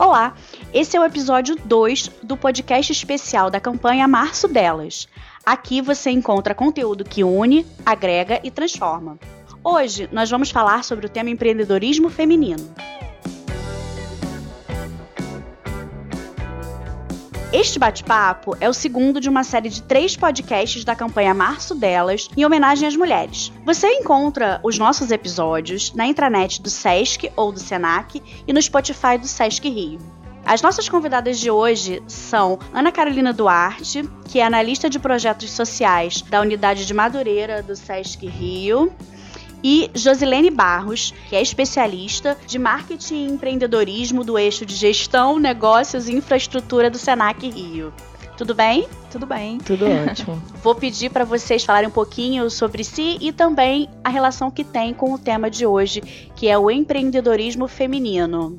Olá, esse é o episódio 2 do podcast especial da campanha Março Delas. Aqui você encontra conteúdo que une, agrega e transforma. Hoje nós vamos falar sobre o tema empreendedorismo feminino. Este bate-papo é o segundo de uma série de três podcasts da campanha Março Delas, em homenagem às mulheres. Você encontra os nossos episódios na intranet do SESC ou do SENAC e no Spotify do SESC Rio. As nossas convidadas de hoje são Ana Carolina Duarte, que é analista de projetos sociais da Unidade de Madureira do SESC Rio, e Josilene Barros, que é especialista de marketing e empreendedorismo do eixo de gestão, negócios e infraestrutura do Senac Rio. Tudo bem? Tudo bem. Tudo ótimo. Vou pedir para vocês falarem um pouquinho sobre si e também a relação que tem com o tema de hoje, que é o empreendedorismo feminino.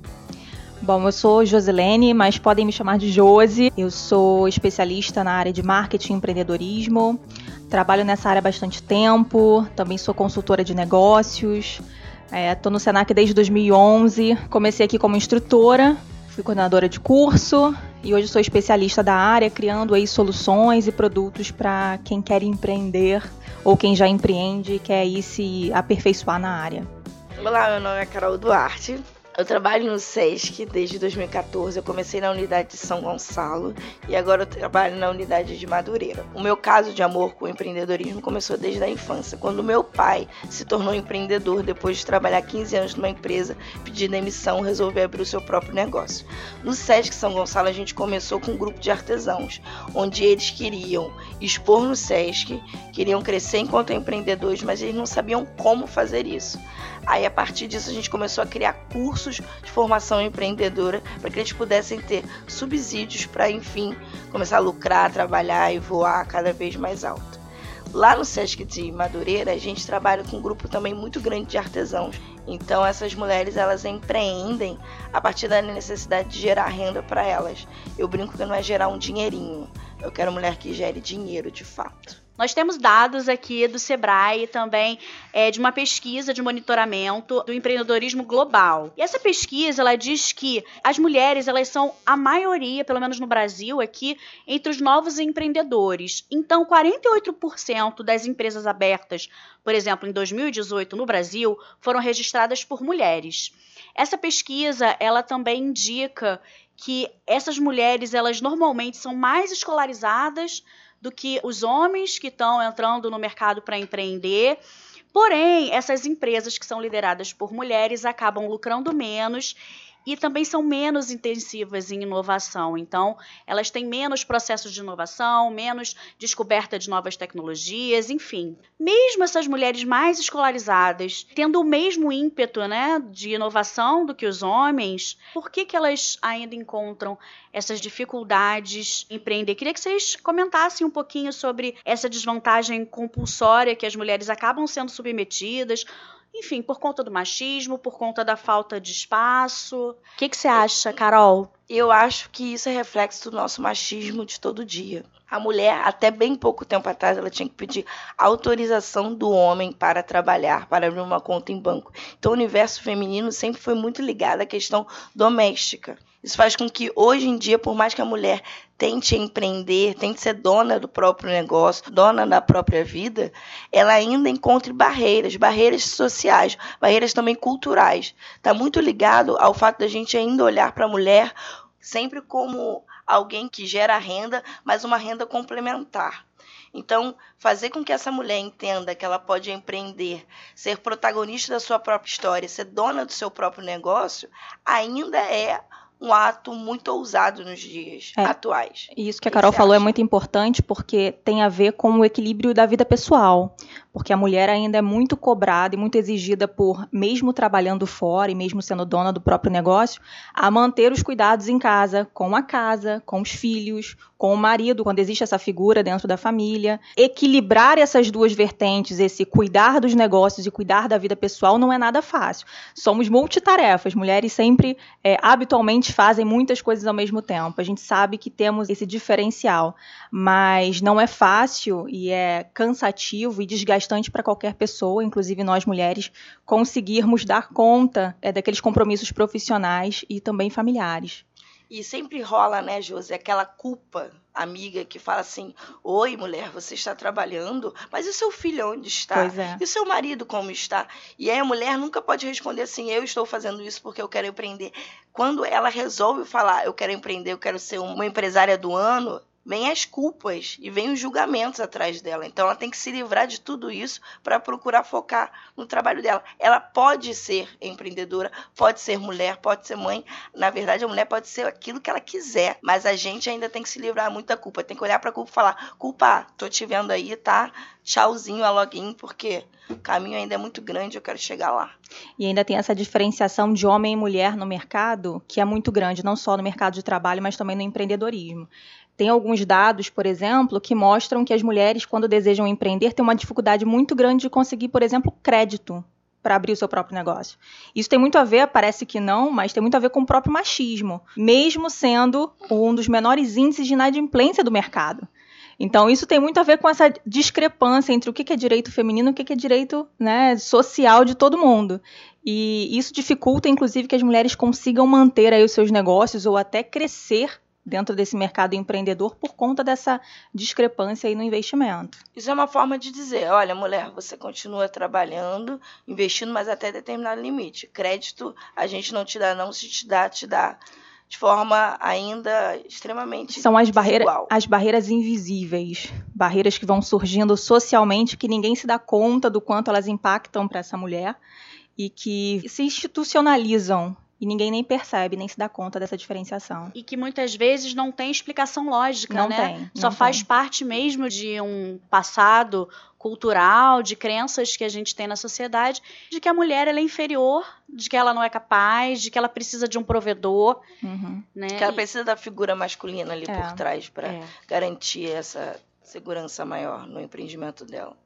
Bom, eu sou Josilene, mas podem me chamar de Josi. Eu sou especialista na área de marketing e empreendedorismo. Trabalho nessa área há bastante tempo, também sou consultora de negócios. Estou é, no Senac desde 2011. Comecei aqui como instrutora, fui coordenadora de curso e hoje sou especialista da área, criando aí soluções e produtos para quem quer empreender ou quem já empreende e quer aí se aperfeiçoar na área. Olá, meu nome é Carol Duarte, eu trabalho no SESC desde 2014. Eu comecei na unidade de São Gonçalo e agora eu trabalho na unidade de Madureira. O meu caso de amor com o empreendedorismo começou desde a infância, quando meu pai se tornou empreendedor depois de trabalhar 15 anos numa empresa, pedir demissão, resolveu abrir o seu próprio negócio. No SESC São Gonçalo a gente começou com um grupo de artesãos, onde eles queriam expor no SESC, queriam crescer enquanto empreendedores, mas eles não sabiam como fazer isso. Aí, a partir disso, a gente começou a criar cursos de formação empreendedora para que eles pudessem ter subsídios para, enfim, começar a lucrar, trabalhar e voar cada vez mais alto. Lá no Sesc de Madureira, a gente trabalha com um grupo também muito grande de artesãos. Então, essas mulheres elas empreendem a partir da necessidade de gerar renda para elas. Eu brinco que não é gerar um dinheirinho. Eu quero mulher que gere dinheiro de fato. Nós temos dados aqui do Sebrae também é, de uma pesquisa de monitoramento do empreendedorismo global. E essa pesquisa ela diz que as mulheres elas são a maioria, pelo menos no Brasil aqui, entre os novos empreendedores. Então, 48% das empresas abertas, por exemplo, em 2018 no Brasil, foram registradas por mulheres. Essa pesquisa ela também indica que essas mulheres elas normalmente são mais escolarizadas do que os homens que estão entrando no mercado para empreender. Porém, essas empresas que são lideradas por mulheres acabam lucrando menos e também são menos intensivas em inovação. Então, elas têm menos processos de inovação, menos descoberta de novas tecnologias, enfim. Mesmo essas mulheres mais escolarizadas, tendo o mesmo ímpeto né, de inovação do que os homens, por que, que elas ainda encontram essas dificuldades em empreender? Queria que vocês comentassem um pouquinho sobre essa desvantagem compulsória que as mulheres acabam sendo submetidas enfim, por conta do machismo, por conta da falta de espaço. O que, que você acha, Carol? Eu acho que isso é reflexo do nosso machismo de todo dia. A mulher, até bem pouco tempo atrás, ela tinha que pedir autorização do homem para trabalhar, para abrir uma conta em banco. Então, o universo feminino sempre foi muito ligado à questão doméstica. Isso faz com que hoje em dia, por mais que a mulher tente empreender, tente ser dona do próprio negócio, dona da própria vida, ela ainda encontre barreiras, barreiras sociais, barreiras também culturais. Está muito ligado ao fato da gente ainda olhar para a mulher sempre como alguém que gera renda, mas uma renda complementar. Então, fazer com que essa mulher entenda que ela pode empreender, ser protagonista da sua própria história, ser dona do seu próprio negócio, ainda é um ato muito ousado nos dias é, atuais. E isso que a Carol falou é acha? é muito importante porque tem a ver com o equilíbrio da vida pessoal. Porque a mulher ainda é muito cobrada e muito exigida por, mesmo trabalhando fora e mesmo sendo dona do próprio negócio, a manter os cuidados em casa, com a casa, com os filhos, com o marido, quando existe essa figura dentro da família. Equilibrar essas duas vertentes, esse cuidar dos negócios e cuidar da vida pessoal, não é nada fácil. Somos multitarefas. Mulheres sempre, é, habitualmente, fazem muitas coisas ao mesmo tempo. A gente sabe que temos esse diferencial, mas não é fácil e é cansativo e desgastante para qualquer pessoa, inclusive nós mulheres, conseguirmos dar conta é, daqueles compromissos profissionais e também familiares. E sempre rola, né, Josi, aquela culpa amiga que fala assim: Oi, mulher, você está trabalhando, mas e o seu filho onde está? Pois é. E o seu marido como está? E aí a mulher nunca pode responder assim: Eu estou fazendo isso porque eu quero empreender. Quando ela resolve falar: Eu quero empreender, eu quero ser uma empresária do ano, vem as culpas e vem os julgamentos atrás dela. Então ela tem que se livrar de tudo isso para procurar focar no trabalho dela. Ela pode ser empreendedora, pode ser mulher, pode ser mãe. Na verdade, a mulher pode ser aquilo que ela quiser, mas a gente ainda tem que se livrar muito da culpa. Tem que olhar para a culpa e falar: "Culpa, tô te vendo aí, tá? Tchauzinho a login, porque o caminho ainda é muito grande, eu quero chegar lá". E ainda tem essa diferenciação de homem e mulher no mercado, que é muito grande, não só no mercado de trabalho, mas também no empreendedorismo. Tem alguns dados, por exemplo, que mostram que as mulheres, quando desejam empreender, têm uma dificuldade muito grande de conseguir, por exemplo, crédito para abrir o seu próprio negócio. Isso tem muito a ver, parece que não, mas tem muito a ver com o próprio machismo, mesmo sendo um dos menores índices de inadimplência do mercado. Então, isso tem muito a ver com essa discrepância entre o que é direito feminino e o que é direito né, social de todo mundo. E isso dificulta, inclusive, que as mulheres consigam manter aí os seus negócios ou até crescer dentro desse mercado empreendedor por conta dessa discrepância aí no investimento. Isso é uma forma de dizer, olha, mulher, você continua trabalhando, investindo, mas até determinado limite. Crédito a gente não te dá, não se te dá, te dá de forma ainda extremamente são as barreiras as barreiras invisíveis barreiras que vão surgindo socialmente que ninguém se dá conta do quanto elas impactam para essa mulher e que se institucionalizam e ninguém nem percebe, nem se dá conta dessa diferenciação. E que muitas vezes não tem explicação lógica, Não né? tem, Só não faz tem. parte mesmo de um passado cultural, de crenças que a gente tem na sociedade, de que a mulher ela é inferior, de que ela não é capaz, de que ela precisa de um provedor, Uhum. né? Que ela E- precisa da figura masculina ali É, por trás para é. garantir essa segurança maior no empreendimento dela.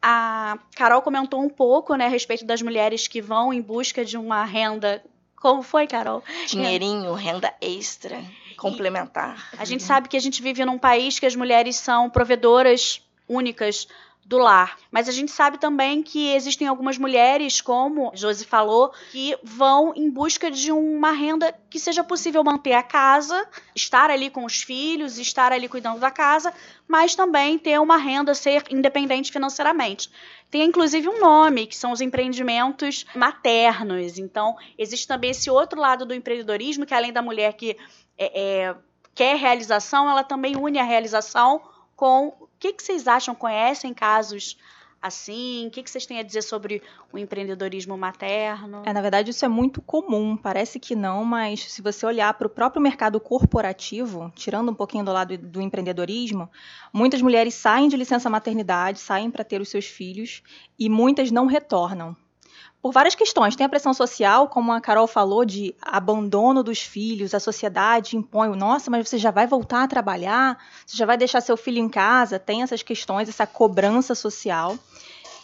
A Carol comentou um pouco, né, a respeito das mulheres que vão em busca de uma renda. Como foi, Carol? Dinheirinho, renda extra, complementar. A gente sabe que a gente vive num país que as mulheres são provedoras únicas do lar. Mas a gente sabe também que existem algumas mulheres, como Josi falou, que vão em busca de uma renda que seja possível manter a casa, estar ali com os filhos, estar ali cuidando da casa, mas também ter uma renda, ser independente financeiramente. Tem inclusive um nome, que são os empreendimentos maternos. Então, existe também esse outro lado do empreendedorismo, que além da mulher que é, é, quer realização, ela também une a realização com. O que, que vocês acham? Conhecem casos assim? O que, que vocês têm a dizer sobre o empreendedorismo materno? É, na verdade, isso é muito comum. Parece que não, mas se você olhar para o próprio mercado corporativo, tirando um pouquinho do lado do empreendedorismo, muitas mulheres saem de licença maternidade, saem para ter os seus filhos e muitas não retornam. Por várias questões. Tem a pressão social, como a Carol falou, de abandono dos filhos, a sociedade impõe, nossa, mas você já vai voltar a trabalhar, você já vai deixar seu filho em casa, tem essas questões, essa cobrança social.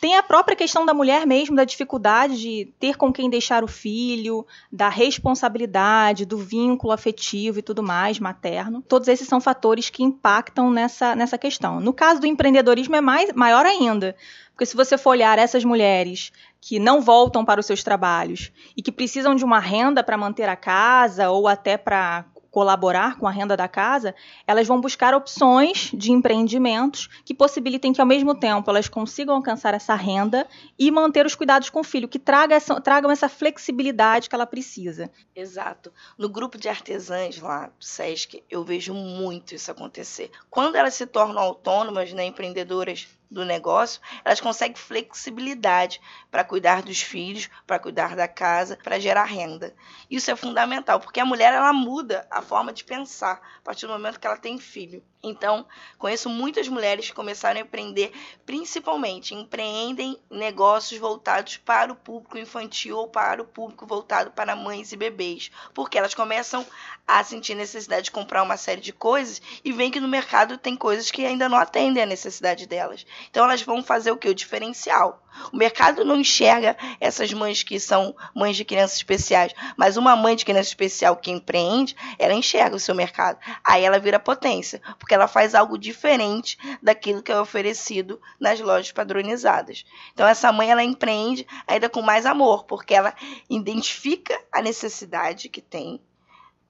Tem a própria questão da mulher mesmo, da dificuldade de ter com quem deixar o filho, da responsabilidade, do vínculo afetivo e tudo mais, materno. Todos esses são fatores que impactam nessa, nessa questão. No caso do empreendedorismo é mais, maior ainda. Porque se você for olhar essas mulheres que não voltam para os seus trabalhos e que precisam de uma renda para manter a casa ou até para colaborar com a renda da casa, elas vão buscar opções de empreendimentos que possibilitem que, ao mesmo tempo, elas consigam alcançar essa renda e manter os cuidados com o filho, que traga essa, tragam essa flexibilidade que ela precisa. Exato. No grupo de artesãs lá do SESC, eu vejo muito isso acontecer. Quando elas se tornam autônomas, né, empreendedoras do negócio, elas conseguem flexibilidade para cuidar dos filhos, para cuidar da casa, para gerar renda. Isso é fundamental, porque a mulher ela muda a forma de pensar a partir do momento que ela tem filho. Então, conheço muitas mulheres que começaram a empreender, principalmente empreendem negócios voltados para o público infantil ou para o público voltado para mães e bebês, porque elas começam a sentir necessidade de comprar uma série de coisas e veem que no mercado tem coisas que ainda não atendem à necessidade delas. Então elas vão fazer o que? O diferencial. O mercado não enxerga essas mães que são mães de crianças especiais, mas uma mãe de criança especial que empreende, ela enxerga o seu mercado. Aí ela vira potência, porque ela faz algo diferente daquilo que é oferecido nas lojas padronizadas. Então essa mãe ela empreende ainda com mais amor, porque ela identifica a necessidade que tem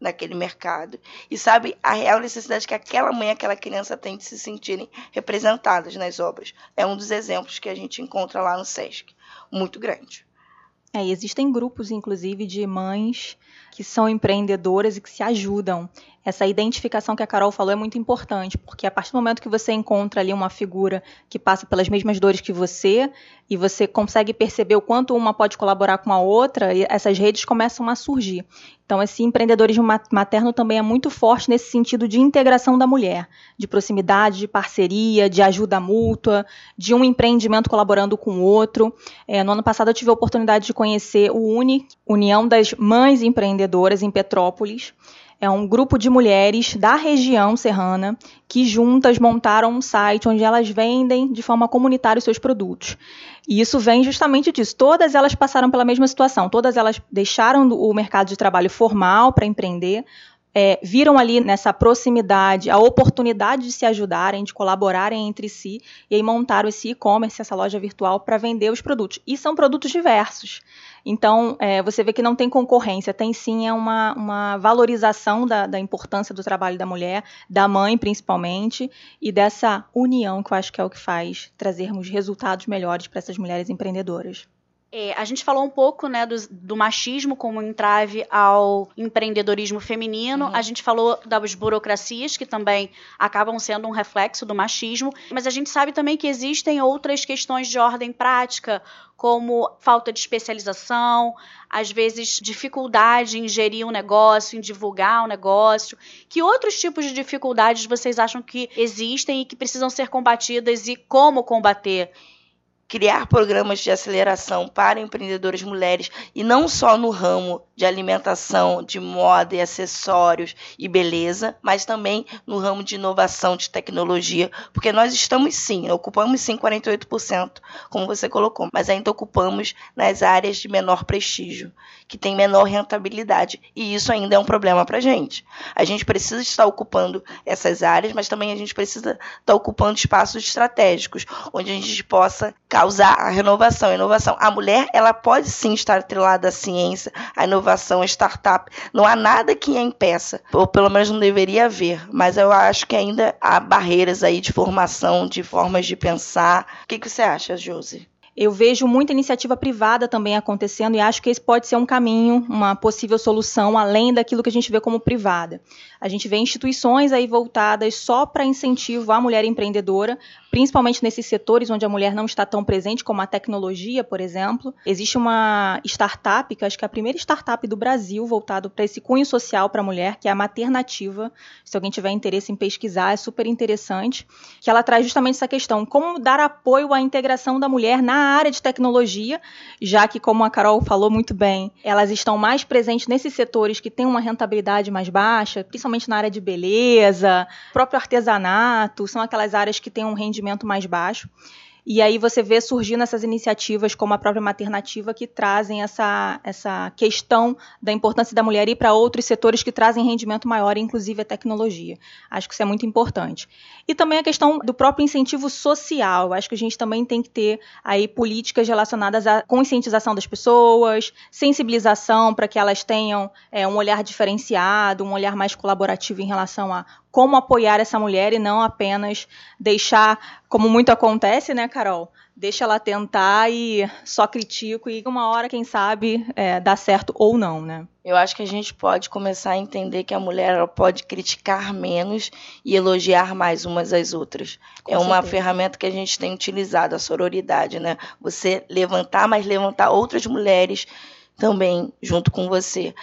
naquele mercado e sabe a real necessidade que aquela mãe, aquela criança tem de se sentirem representadas nas obras. É um dos exemplos que a gente encontra lá no SESC, muito grande. É, existem grupos, inclusive, de mães que são empreendedoras e que se ajudam. Essa identificação que a Carol falou é muito importante, porque a partir do momento que você encontra ali uma figura que passa pelas mesmas dores que você, e você consegue perceber o quanto uma pode colaborar com a outra, essas redes começam a surgir. Então, esse empreendedorismo materno também é muito forte nesse sentido de integração da mulher, de proximidade, de parceria, de ajuda mútua, de um empreendimento colaborando com o outro. É, no ano passado, eu tive a oportunidade de conhecer o UNI, União das Mães Empreendedoras, em Petrópolis é um grupo de mulheres da região serrana que juntas montaram um site onde elas vendem de forma comunitária os seus produtos. E isso vem justamente disso. Todas elas passaram pela mesma situação. Todas elas deixaram o mercado de trabalho formal para empreender, é, viram ali nessa proximidade a oportunidade de se ajudarem, de colaborarem entre si, e aí montaram esse e-commerce, essa loja virtual, para vender os produtos. E são produtos diversos. Então, é, você vê que não tem concorrência, tem sim é uma, uma valorização da, da, importância do trabalho da mulher, da mãe principalmente, e dessa união que eu acho que é o que faz trazermos resultados melhores para essas mulheres empreendedoras. É, a gente falou um pouco né, do, do, machismo como entrave ao empreendedorismo feminino. Uhum. A gente falou das burocracias, que também acabam sendo um reflexo do machismo. Mas a gente sabe também que existem outras questões de ordem prática, como falta de especialização, às vezes dificuldade em gerir um negócio, em divulgar um negócio. Que outros tipos de dificuldades vocês acham que existem e que precisam ser combatidas e como combater? Criar programas de aceleração para empreendedoras mulheres e não só no ramo de alimentação, de moda e acessórios e beleza, mas também no ramo de inovação, de tecnologia, porque nós estamos sim, ocupamos sim 48%, como você colocou, mas ainda ocupamos nas áreas de menor prestígio, que tem menor rentabilidade, e isso ainda é um problema para a gente. A gente precisa estar ocupando essas áreas, mas também a gente precisa estar ocupando espaços estratégicos, onde a gente possa causar a renovação. A inovação. A mulher, ela pode sim estar atrelada à ciência, à inovação inovação, startup. Não há nada que a impeça, ou pelo menos não deveria haver. Mas eu acho que ainda há barreiras aí de formação, de formas de pensar. O que, que você acha, Josi? Eu vejo muita iniciativa privada também acontecendo e acho que esse pode ser um caminho, uma possível solução, além daquilo que a gente vê como privada. A gente vê instituições aí voltadas só para incentivo à mulher empreendedora, principalmente nesses setores onde a mulher não está tão presente, como a tecnologia, por exemplo. Existe uma startup, que acho que é a primeira startup do Brasil voltado para esse cunho social para a mulher, que é a Maternativa. Se alguém tiver interesse em pesquisar, é super interessante, que ela traz justamente essa questão, como dar apoio à integração da mulher na área de tecnologia, já que, como a Carol falou muito bem, elas estão mais presentes nesses setores que têm uma rentabilidade mais baixa, principalmente na área de beleza, próprio artesanato, são aquelas áreas que têm um rendimento rendimento mais baixo. E aí você vê surgindo essas iniciativas como a própria maternativa que trazem essa, essa questão da importância da mulher ir para outros setores que trazem rendimento maior, inclusive a tecnologia. Acho que isso é muito importante. E também a questão do próprio incentivo social. Acho que a gente também tem que ter aí políticas relacionadas à conscientização das pessoas, sensibilização para que elas tenham é, um olhar diferenciado, um olhar mais colaborativo em relação a como apoiar essa mulher e não apenas deixar, como muito acontece, né, Carol? Deixa ela tentar e só critico e uma hora, quem sabe, é, dá certo ou não, né? Eu acho que a gente pode começar a entender que a mulher pode criticar menos e elogiar mais umas às outras. Com é uma ferramenta que a gente tem utilizado, a sororidade, né? Você levantar, mas levantar outras mulheres também junto com você.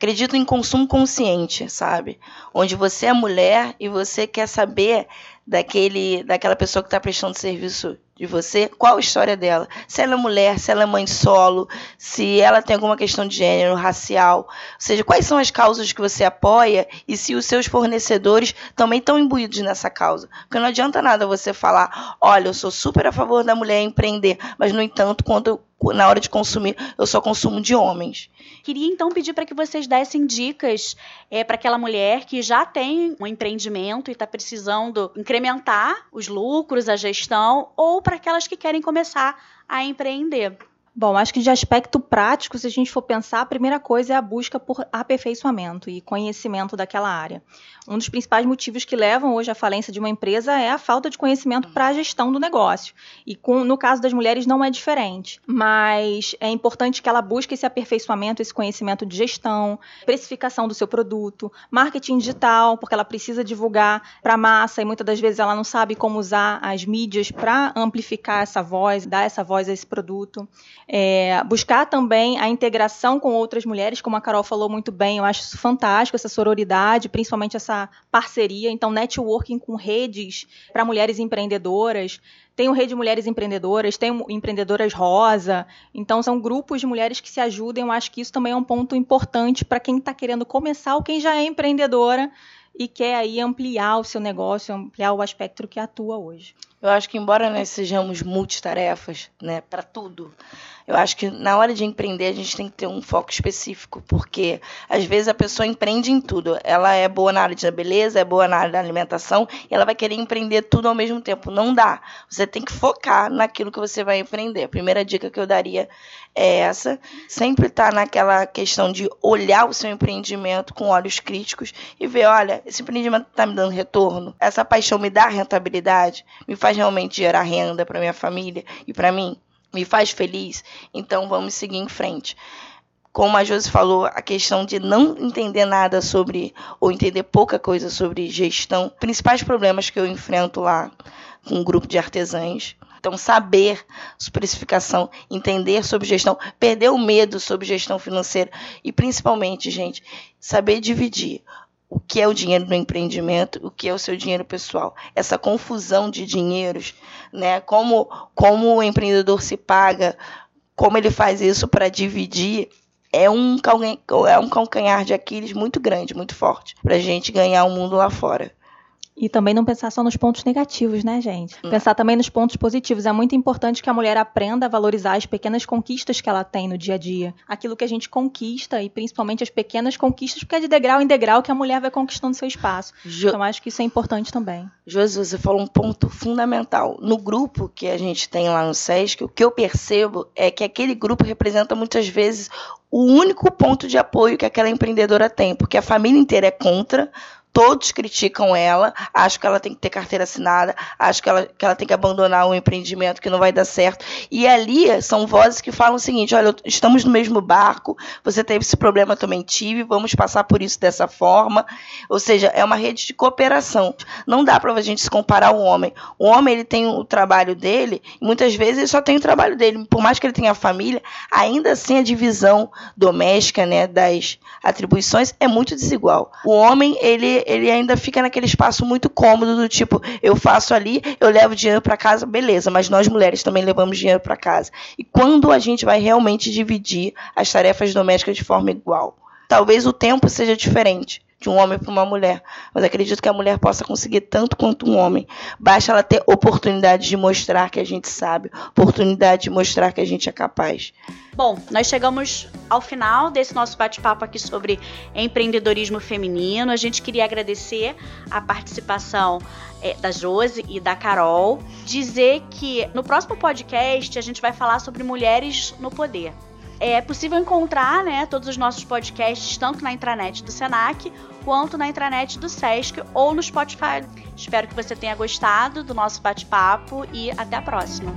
Acredito em consumo consciente, sabe? Onde você é mulher e você quer saber daquele, daquela pessoa que está prestando serviço de você, qual a história dela. Se ela é mulher, se ela é mãe solo, se ela tem alguma questão de gênero, racial. Ou seja, quais são as causas que você apoia e se os seus fornecedores também estão imbuídos nessa causa. Porque não adianta nada você falar, olha, eu sou super a favor da mulher empreender, mas, no entanto, quando na hora de consumir, eu só consumo de homens. Queria então pedir para que vocês dessem dicas é, para aquela mulher que já tem um empreendimento e está precisando incrementar os lucros, a gestão, ou para aquelas que querem começar a empreender. Bom, acho que de aspecto prático, se a gente for pensar, a primeira coisa é a busca por aperfeiçoamento e conhecimento daquela área. Um dos principais motivos que levam hoje à falência de uma empresa é a falta de conhecimento para a gestão do negócio. E com, no caso das mulheres não é diferente. Mas é importante que ela busque esse aperfeiçoamento, esse conhecimento de gestão, precificação do seu produto, marketing digital, porque ela precisa divulgar para a massa e muitas das vezes ela não sabe como usar as mídias para amplificar essa voz, dar essa voz a esse produto. É, buscar também a integração com outras mulheres, como a Carol falou muito bem, eu acho isso fantástico, essa sororidade, principalmente essa parceria. Então, networking com redes para mulheres empreendedoras. Tem o Rede Mulheres Empreendedoras, tem o Empreendedoras Rosa. Então, são grupos de mulheres que se ajudem. Eu acho que isso também é um ponto importante para quem está querendo começar ou quem já é empreendedora e quer aí ampliar o seu negócio, ampliar o aspecto que atua hoje. Eu acho que embora nós sejamos multitarefas, né, para tudo, eu acho que na hora de empreender a gente tem que ter um foco específico, porque às vezes a pessoa empreende em tudo. Ela é boa na área da beleza, é boa na área da alimentação, e ela vai querer empreender tudo ao mesmo tempo. Não dá. Você tem que focar naquilo que você vai empreender. A primeira dica que eu daria é essa. Sempre estar tá naquela questão de olhar o seu empreendimento com olhos críticos e ver, olha, esse empreendimento está me dando retorno, essa paixão me dá rentabilidade, me faz realmente gerar renda para minha família e para mim me faz feliz, então vamos seguir em frente. Como a Josi falou, a questão de não entender nada sobre, ou entender pouca coisa sobre gestão, principais problemas que eu enfrento lá com um grupo de artesãs. Então, saber precificação, entender sobre gestão, perder o medo sobre gestão financeira e, principalmente, gente, saber dividir o que é o dinheiro do empreendimento, o que é o seu dinheiro pessoal. Essa confusão de dinheiros, né? Como, como o empreendedor se paga, como ele faz isso para dividir, é um, é um calcanhar de Aquiles muito grande, muito forte, para a gente ganhar o mundo lá fora. E também não pensar só nos pontos negativos, né, gente? Hum. Pensar também nos pontos positivos. É muito importante que a mulher aprenda a valorizar as pequenas conquistas que ela tem no dia a dia. Aquilo que a gente conquista e principalmente as pequenas conquistas, porque é de degrau em degrau que a mulher vai conquistando seu espaço. Jo então, acho que isso é importante também. Josi, você falou um ponto fundamental. No grupo que a gente tem lá no SESC, o que eu percebo é que aquele grupo representa muitas vezes o único ponto de apoio que aquela empreendedora tem, porque a família inteira é contra, todos criticam ela, acham que ela tem que ter carteira assinada, acham que ela, que ela tem que abandonar um empreendimento que não vai dar certo. E ali são vozes que falam o seguinte: olha, estamos no mesmo barco, você teve esse problema, também tive, vamos passar por isso dessa forma. Ou seja, é uma rede de cooperação. Não dá para a gente se comparar ao homem. O homem ele tem o trabalho dele, e muitas vezes ele só tem o trabalho dele. Por mais que ele tenha família, ainda assim a divisão doméstica né, das atribuições é muito desigual. O homem, ele ele, ainda fica naquele espaço muito cômodo do tipo, eu faço ali, eu levo dinheiro para casa, beleza, mas nós mulheres também levamos dinheiro para casa. E quando a gente vai realmente dividir as tarefas domésticas de forma igual? Talvez o tempo seja diferente de um homem para uma mulher. Mas acredito que a mulher possa conseguir tanto quanto um homem. Basta ela ter oportunidade de mostrar que a gente sabe, oportunidade de mostrar que a gente é capaz. Bom, nós chegamos ao final desse nosso bate-papo aqui sobre empreendedorismo feminino. A gente queria agradecer a participação é, da Josi e da Carol. Dizer que no próximo podcast a gente vai falar sobre mulheres no poder. É possível encontrar né, todos os nossos podcasts tanto na intranet do Senac quanto na intranet do Sesc ou no Spotify. Espero que você tenha gostado do nosso bate-papo e até a próxima.